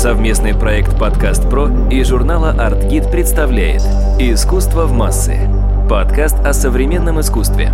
Совместный проект «Подкаст Про» и журнала «Артгид» представляет «Искусство в массы» – подкаст о современном искусстве.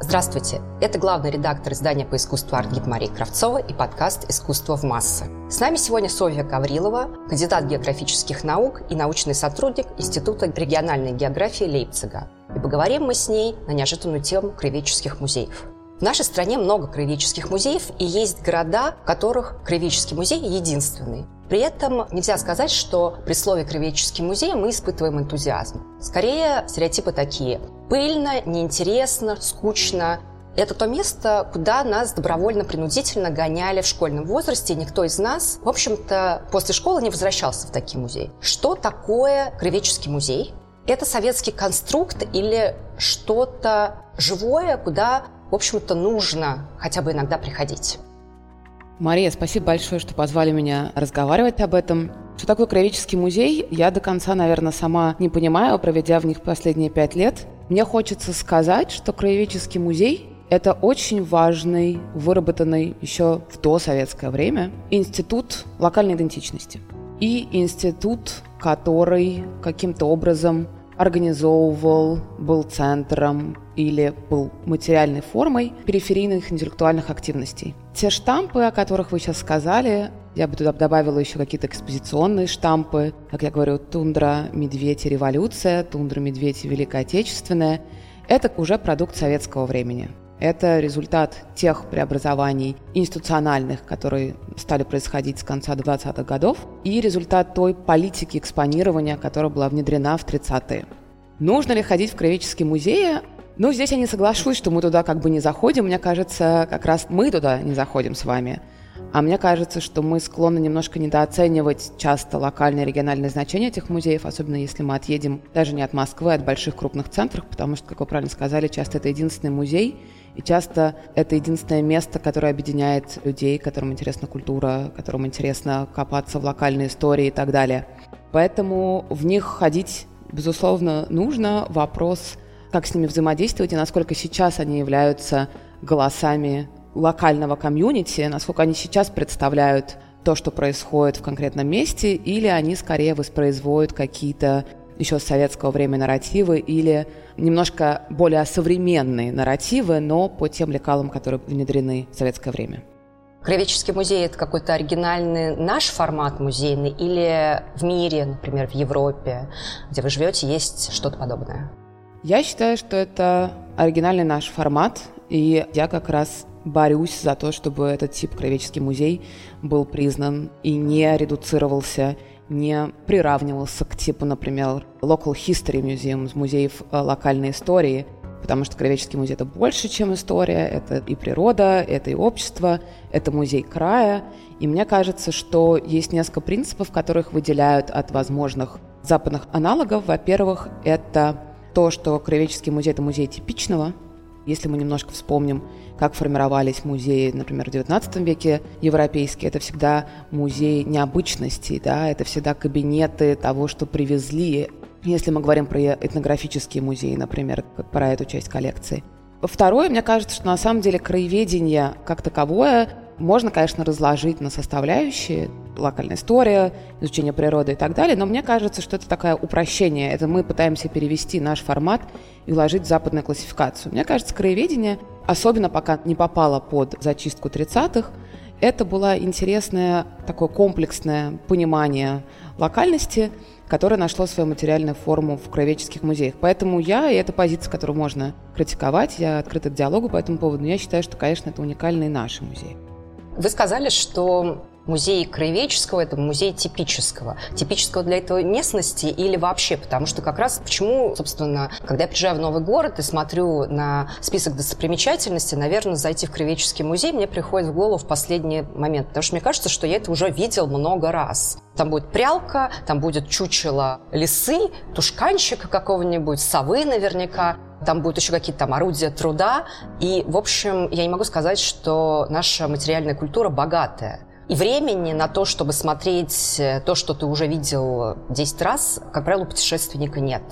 Здравствуйте! Это главный редактор издания по искусству «Артгид» Мария Кравцова и подкаст «Искусство в массы». С нами сегодня Софья Гаврилова, кандидат географических наук и научный сотрудник Института региональной географии Лейпцига. Поговорим мы с ней на неожиданную тему краеведческих музеев. В нашей стране много краеведческих музеев, и есть города, в которых краеведческий музей единственный. При этом нельзя сказать, что при слове «краеведческий музей» мы испытываем энтузиазм. Скорее, стереотипы такие. Пыльно, неинтересно, скучно. Это то место, куда нас добровольно-принудительно гоняли в школьном возрасте, и никто из нас, в общем-то, после школы не возвращался в такие музеи. Что такое краеведческий музей? Это советский конструкт или что-то живое, куда, в общем-то, нужно хотя бы иногда приходить? Мария, спасибо большое, что позвали меня разговаривать об этом. Что такое краеведческий музей, я до конца, наверное, сама не понимаю, проведя в них последние пять лет. Мне хочется сказать, что краеведческий музей – это очень важный, выработанный еще в досоветское время институт локальной идентичности. И институт, который каким-то образом организовывал, был центром или был материальной формой периферийных интеллектуальных активностей. Те штампы, о которых вы сейчас сказали, я бы туда добавила еще какие-то экспозиционные штампы. Как я говорю, тундра, медведь и революция, тундра, медведь и Великая Отечественная. Это уже продукт советского времени. Это результат тех преобразований институциональных, которые стали происходить с конца 20-х годов, и результат той политики экспонирования, которая была внедрена в 30-е. Нужно ли ходить в краеведческие музеи? Ну, здесь я не соглашусь, что мы туда как бы не заходим. Мне кажется, как раз мы туда не заходим с вами. А мне кажется, что мы склонны немножко недооценивать часто локальное региональное значение этих музеев, особенно если мы отъедем даже не от Москвы, а от больших крупных центров, потому что, как вы правильно сказали, часто это единственный музей, и часто это единственное место, которое объединяет людей, которым интересна культура, которым интересно копаться в локальной истории и так далее. Поэтому в них ходить, безусловно, нужно. Вопрос, как с ними взаимодействовать и насколько сейчас они являются голосами локального комьюнити, насколько они сейчас представляют то, что происходит в конкретном месте, или они скорее воспроизводят какие-то еще с советского времени нарративы или немножко более современные нарративы, но по тем лекалам, которые внедрены в советское время. Краеведческий музей – это какой-то оригинальный наш формат музейный или в мире, например, в Европе, где вы живете, есть что-то подобное? Я считаю, что это оригинальный наш формат, и я как раз борюсь за то, чтобы этот тип краеведческий музей был признан и не редуцировался, не приравнивался к типу, например, Local History Museum, музеев э, локальной истории, потому что Краеведческий музей – это больше, чем история, это и природа, это и общество, это музей края. И мне кажется, что есть несколько принципов, которых выделяют от возможных западных аналогов. Во-первых, это то, что Краеведческий музей – это музей типичного, если мы немножко вспомним, как формировались музеи, например, в XIX веке европейские, это всегда музей необычностей, да, это всегда кабинеты того, что привезли, если мы говорим про этнографические музеи, например, про эту часть коллекции. Второе, мне кажется, что на самом деле краеведение как таковое можно, конечно, разложить на составляющие, локальная история, изучение природы и так далее, но мне кажется, что это такое упрощение. Это мы пытаемся перевести наш формат и вложить в западную классификацию. Мне кажется, краеведение, особенно пока не попало под зачистку 30-х, это было интересное такое комплексное понимание локальности, которое нашло свою материальную форму в краеведческих музеях. Поэтому я, и это позиция, которую можно критиковать, я открыта к диалогу по этому поводу, но я считаю, что, конечно, это уникальные наши музеи. Вы сказали, что музей краеведческого – это музей типического. Типического для этого местности или вообще? Потому что как раз почему, собственно, когда я приезжаю в новый город и смотрю на список достопримечательностей, наверное, зайти в краеведческий музей мне приходит в голову в последний момент. Потому что мне кажется, что я это уже видел много раз. Там будет прялка, там будет чучело лисы, тушканчика какого-нибудь, совы наверняка там будут еще какие-то там орудия труда. И, в общем, я не могу сказать, что наша материальная культура богатая. Времени на то, чтобы смотреть э, то, что ты уже видел 10 раз, как правило, у путешественника нет.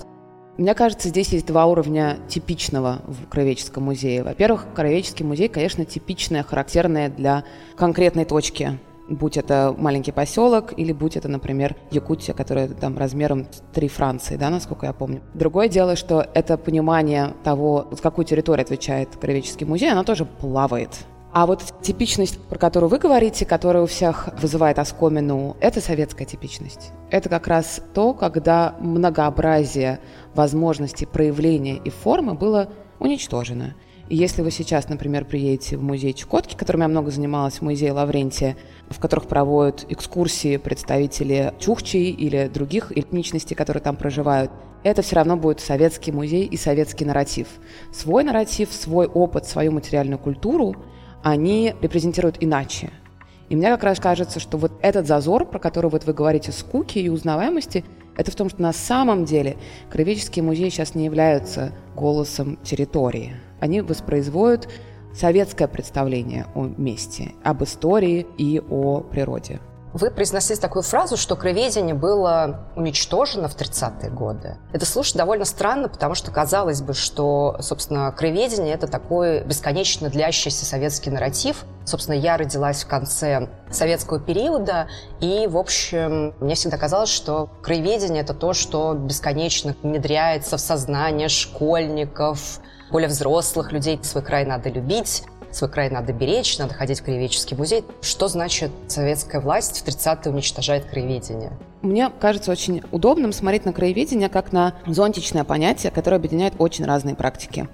Мне кажется, здесь есть два уровня типичного в Краеведческом музее. Во-первых, Краеведческий музей, конечно, типичное, характерное для конкретной точки будь это маленький поселок или будь это, например, Якутия, которая там размером три Франции, да, насколько я помню. Другое дело, что это понимание того, с какой территории отвечает Краеведческий музей, оно тоже плавает. А вот типичность, про которую вы говорите, которая у всех вызывает оскомину, это советская типичность. Это как раз то, когда многообразие возможностей проявления и формы было уничтожено. И если вы сейчас, например, приедете в музей Чукотки, которым я много занималась, в музей Лаврентия, в которых проводят экскурсии представители чукчей или других этничностей, которые там проживают, это все равно будет советский музей и советский нарратив. Свой нарратив, свой опыт, свою материальную культуру они репрезентируют иначе. И мне как раз кажется, что вот этот зазор, про который вот вы говорите, скуки и узнаваемости, это в том, что на самом деле краеведческие музеи сейчас не являются голосом территории. Они воспроизводят советское представление о месте, об истории и о природе. Вы произносили такую фразу, что краеведение было уничтожено в 30-е годы. Это слушать довольно странно, потому что казалось бы, что, собственно, краеведение – это такой бесконечно длящийся советский нарратив. Собственно, я родилась в конце советского периода, и, в общем, мне всегда казалось, что краеведение – это то, что бесконечно внедряется в сознание школьников, более взрослых людей. Свой край надо любить, свой край надо беречь, надо ходить в краеведческий музей. Что значит советская власть в 30-е уничтожает краеведение? Мне кажется очень удобным смотреть на краеведение как на зонтичное понятие, которое объединяет очень разные практики.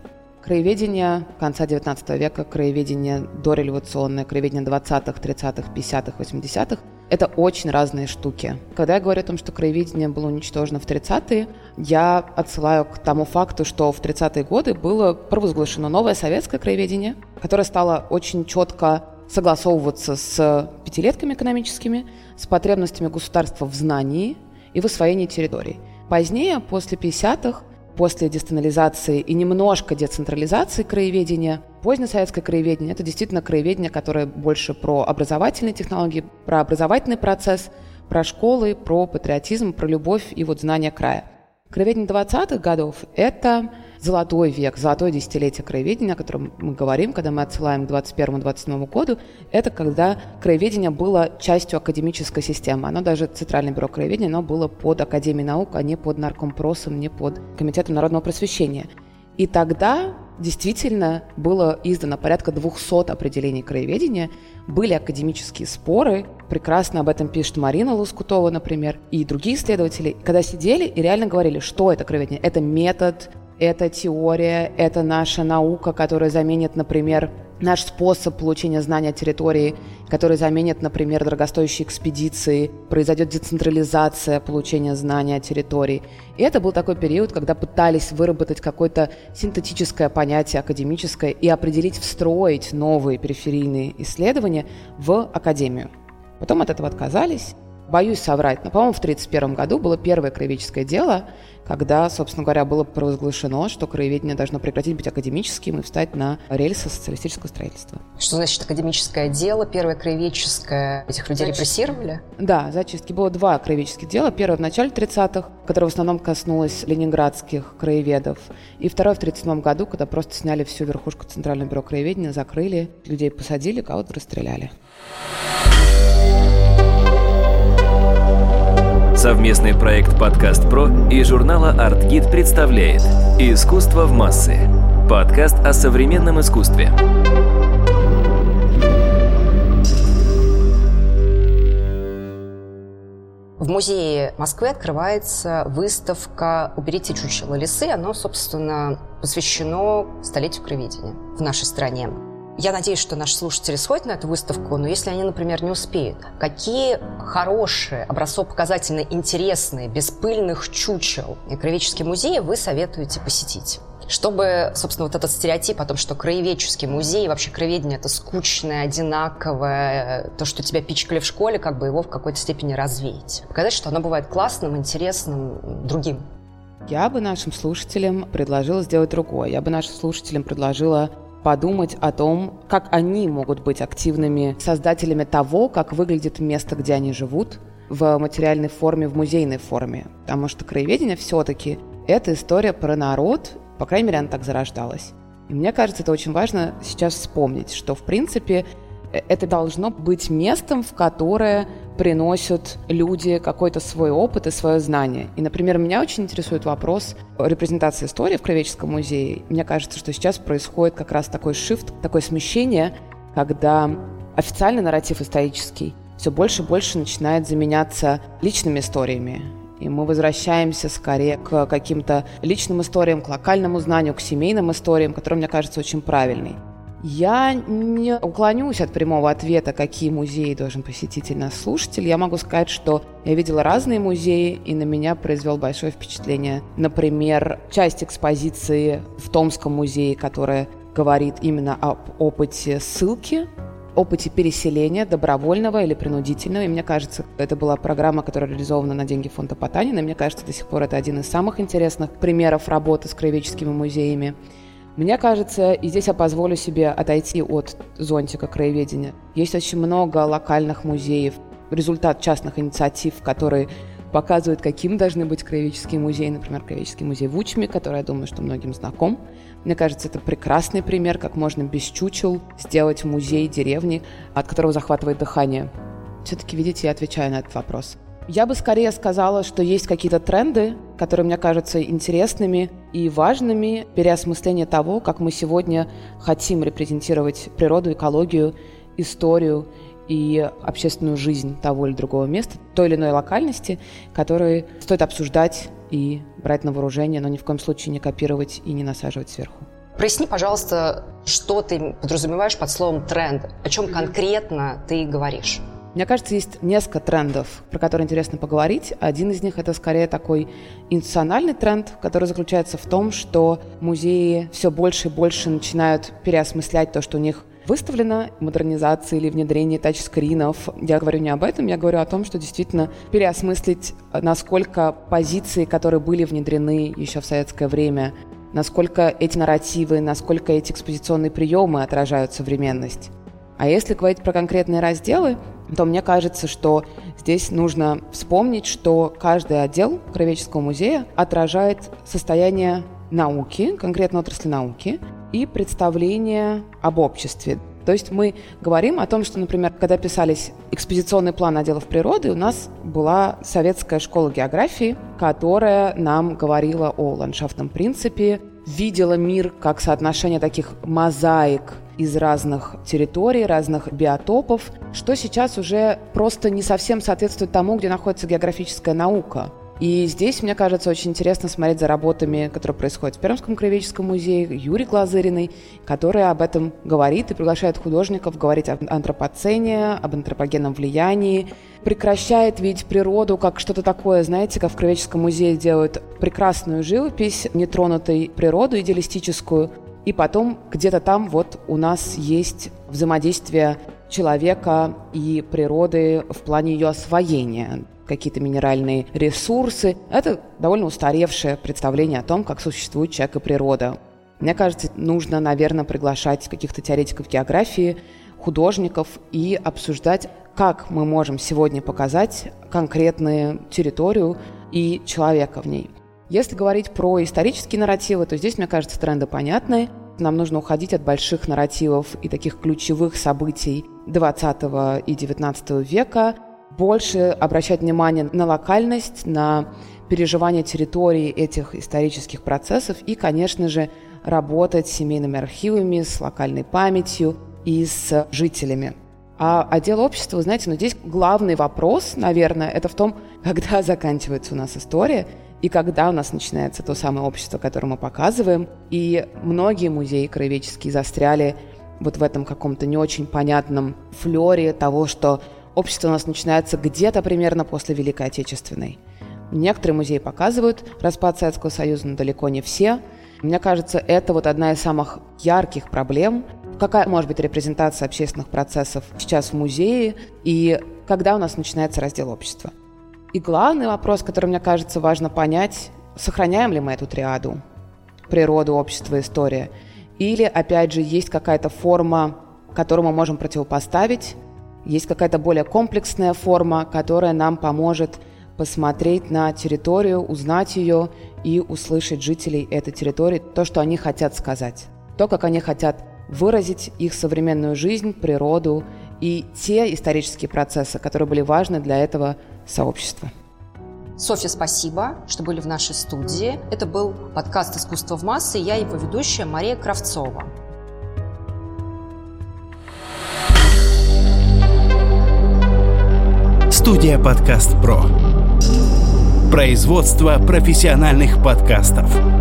Краеведение конца XIX века, краеведение дореволюционное, краеведение 20-х, 30-х, 50-х, 80-х – это очень разные штуки. Когда я говорю о том, что краеведение было уничтожено в 30-е, я отсылаю к тому факту, что в 30-е годы было провозглашено новое советское краеведение, которое стало очень четко согласовываться с пятилетками экономическими, с потребностями государства в знании и в освоении территорий. Позднее, после 50-х, после дестанализации и немножко децентрализации краеведения, позднее краеведение – это действительно краеведение, которое больше про образовательные технологии, про образовательный процесс, про школы, про патриотизм, про любовь и вот знание края. Краеведение 20-х годов – это золотой век, золотое десятилетие краеведения, о котором мы говорим, когда мы отсылаем к 21-27 году, это когда краеведение было частью академической системы. Оно даже Центральное бюро краеведения, оно было под Академией наук, а не под Наркомпросом, не под Комитетом народного просвещения. И тогда действительно было издано порядка 200 определений краеведения, были академические споры, прекрасно об этом пишет Марина Лоскутова, например, и другие исследователи, когда сидели и реально говорили, что это краеведение. Это метод, это теория, это наша наука, которая заменит, например, наш способ получения знания территории, который заменит, например, дорогостоящие экспедиции, произойдет децентрализация получения знания территории. И это был такой период, когда пытались выработать какое-то синтетическое понятие академическое и определить, встроить новые периферийные исследования в академию. Потом от этого отказались, боюсь соврать, но, по-моему, в 1931 году было первое краеведческое дело, когда, собственно говоря, было провозглашено, что краеведение должно прекратить быть академическим и встать на рельсы социалистического строительства. Что значит академическое дело? Первое краеведческое этих людей Зачистки. репрессировали? Да, зачистки. Было два краеведческих дела. Первое в начале 30-х, которое в основном коснулось ленинградских краеведов. И второе в 1937 году, когда просто сняли всю верхушку Центрального бюро краеведения, закрыли, людей посадили, кого-то расстреляли. Совместный проект «Подкаст Про» и журнала «Артгид» представляет «Искусство в массы» – подкаст о современном искусстве. В музее Москвы открывается выставка «Уберите чучело лисы». Оно, собственно, посвящено столетию краеведения в нашей стране. Я надеюсь, что наши слушатели сходят на эту выставку, но если они, например, не успеют, какие хорошие, образцово-показательные, интересные, беспыльных чучел краеведческие музеи вы советуете посетить? чтобы, собственно, вот этот стереотип о том, что краеведческий музей, вообще краеведение – это скучное, одинаковое, то, что тебя пичкали в школе, как бы его в какой-то степени развеять. Показать, что оно бывает классным, интересным, другим. Я бы нашим слушателям предложила сделать другое. Я бы нашим слушателям предложила подумать о том, как они могут быть активными создателями того, как выглядит место, где они живут, в материальной форме, в музейной форме. Потому что краеведение все-таки это история про народ, по крайней мере, она так зарождалась. И мне кажется, это очень важно сейчас вспомнить, что, в принципе, это должно быть местом, в которое приносят люди какой-то свой опыт и свое знание. И, например, меня очень интересует вопрос репрезентации истории в Кровеческом музее. Мне кажется, что сейчас происходит как раз такой шифт, такое смещение, когда официальный нарратив исторический все больше и больше начинает заменяться личными историями. И мы возвращаемся скорее к каким-то личным историям, к локальному знанию, к семейным историям, которые, мне кажется, очень правильной. Я не уклонюсь от прямого ответа, какие музеи должен посетить наш слушатель. Я могу сказать, что я видела разные музеи, и на меня произвел большое впечатление. Например, часть экспозиции в Томском музее, которая говорит именно об опыте ссылки, опыте переселения, добровольного или принудительного. И мне кажется, это была программа, которая реализована на деньги фонда Потанина. И мне кажется, до сих пор это один из самых интересных примеров работы с краеведческими музеями. Мне кажется, и здесь я позволю себе отойти от зонтика краеведения. Есть очень много локальных музеев, результат частных инициатив, которые показывают, каким должны быть краеведческие музеи. Например, краеведческий музей в Учме, который, я думаю, что многим знаком. Мне кажется, это прекрасный пример, как можно без чучел сделать музей деревни, от которого захватывает дыхание. Все-таки, видите, я отвечаю на этот вопрос. Я бы скорее сказала, что есть какие-то тренды, которые мне кажутся интересными и важными, переосмысление того, как мы сегодня хотим репрезентировать природу, экологию, историю и общественную жизнь того или другого места, той или иной локальности, которые стоит обсуждать и брать на вооружение, но ни в коем случае не копировать и не насаживать сверху. Проясни, пожалуйста, что ты подразумеваешь под словом тренд, о чем конкретно ты говоришь? Мне кажется, есть несколько трендов, про которые интересно поговорить. Один из них – это скорее такой институциональный тренд, который заключается в том, что музеи все больше и больше начинают переосмыслять то, что у них выставлено, модернизации или внедрение тачскринов. Я говорю не об этом, я говорю о том, что действительно переосмыслить, насколько позиции, которые были внедрены еще в советское время, насколько эти нарративы, насколько эти экспозиционные приемы отражают современность. А если говорить про конкретные разделы, то мне кажется, что здесь нужно вспомнить, что каждый отдел Кровеческого музея отражает состояние науки, конкретно отрасли науки, и представление об обществе. То есть мы говорим о том, что, например, когда писались экспозиционный план отделов природы, у нас была советская школа географии, которая нам говорила о ландшафтном принципе, видела мир как соотношение таких мозаик из разных территорий, разных биотопов, что сейчас уже просто не совсем соответствует тому, где находится географическая наука. И здесь, мне кажется, очень интересно смотреть за работами, которые происходят в Пермском краеведческом музее, Юрий Глазыриной, которая об этом говорит и приглашает художников говорить об антропоцене, об антропогенном влиянии, прекращает видеть природу как что-то такое, знаете, как в Краеведческом музее делают прекрасную живопись, нетронутой природу идеалистическую, и потом где-то там вот у нас есть взаимодействие человека и природы в плане ее освоения какие-то минеральные ресурсы. Это довольно устаревшее представление о том, как существует человек и природа. Мне кажется, нужно, наверное, приглашать каких-то теоретиков географии, художников и обсуждать, как мы можем сегодня показать конкретную территорию и человека в ней. Если говорить про исторические нарративы, то здесь, мне кажется, тренды понятны. Нам нужно уходить от больших нарративов и таких ключевых событий 20 и 19 века, больше обращать внимание на локальность, на переживание территории этих исторических процессов и, конечно же, работать с семейными архивами, с локальной памятью и с жителями. А отдел общества, вы знаете, но ну, здесь главный вопрос, наверное, это в том, когда заканчивается у нас история и когда у нас начинается то самое общество, которое мы показываем. И многие музеи краеведческие застряли вот в этом каком-то не очень понятном флере того, что общество у нас начинается где-то примерно после Великой Отечественной. Некоторые музеи показывают распад Советского Союза, но далеко не все. Мне кажется, это вот одна из самых ярких проблем. Какая может быть репрезентация общественных процессов сейчас в музее и когда у нас начинается раздел общества? И главный вопрос, который, мне кажется, важно понять, сохраняем ли мы эту триаду природу, общество, история, или, опять же, есть какая-то форма, которую мы можем противопоставить, есть какая-то более комплексная форма, которая нам поможет посмотреть на территорию, узнать ее и услышать жителей этой территории, то, что они хотят сказать, то, как они хотят выразить их современную жизнь, природу и те исторические процессы, которые были важны для этого сообщества. Софья, спасибо, что были в нашей студии. Это был подкаст «Искусство в массы». Я его ведущая Мария Кравцова. Студия «Подкаст Про». Производство профессиональных подкастов.